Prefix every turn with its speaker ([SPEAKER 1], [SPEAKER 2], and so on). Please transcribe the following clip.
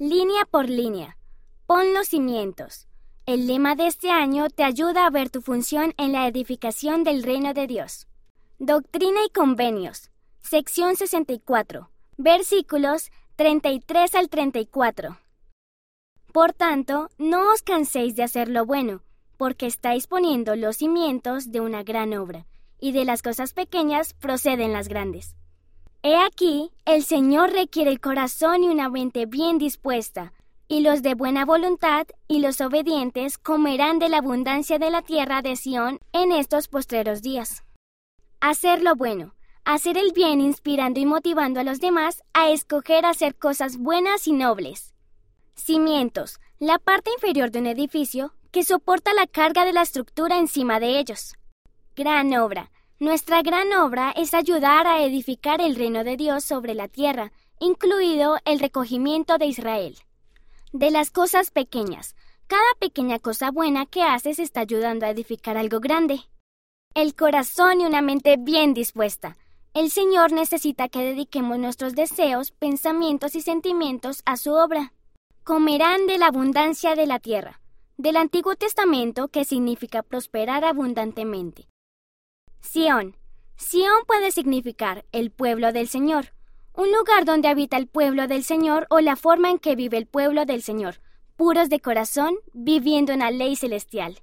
[SPEAKER 1] línea por línea. Pon los cimientos. El lema de este año te ayuda a ver tu función en la edificación del reino de Dios. Doctrina y convenios. Sección 64. Versículos 33 al 34. Por tanto, no os canséis de hacer lo bueno, porque estáis poniendo los cimientos de una gran obra, y de las cosas pequeñas proceden las grandes. He aquí, el Señor requiere el corazón y una mente bien dispuesta, y los de buena voluntad y los obedientes comerán de la abundancia de la tierra de Sión en estos postreros días. Hacer lo bueno, hacer el bien inspirando y motivando a los demás a escoger hacer cosas buenas y nobles. Cimientos, la parte inferior de un edificio que soporta la carga de la estructura encima de ellos. Gran obra, nuestra gran obra es ayudar a edificar el reino de Dios sobre la tierra, incluido el recogimiento de Israel. De las cosas pequeñas, cada pequeña cosa buena que haces está ayudando a edificar algo grande. El corazón y una mente bien dispuesta. El Señor necesita que dediquemos nuestros deseos, pensamientos y sentimientos a su obra. Comerán de la abundancia de la tierra. Del Antiguo Testamento que significa prosperar abundantemente. Sión. Sión puede significar el pueblo del Señor, un lugar donde habita el pueblo del Señor o la forma en que vive el pueblo del Señor, puros de corazón, viviendo en la ley celestial.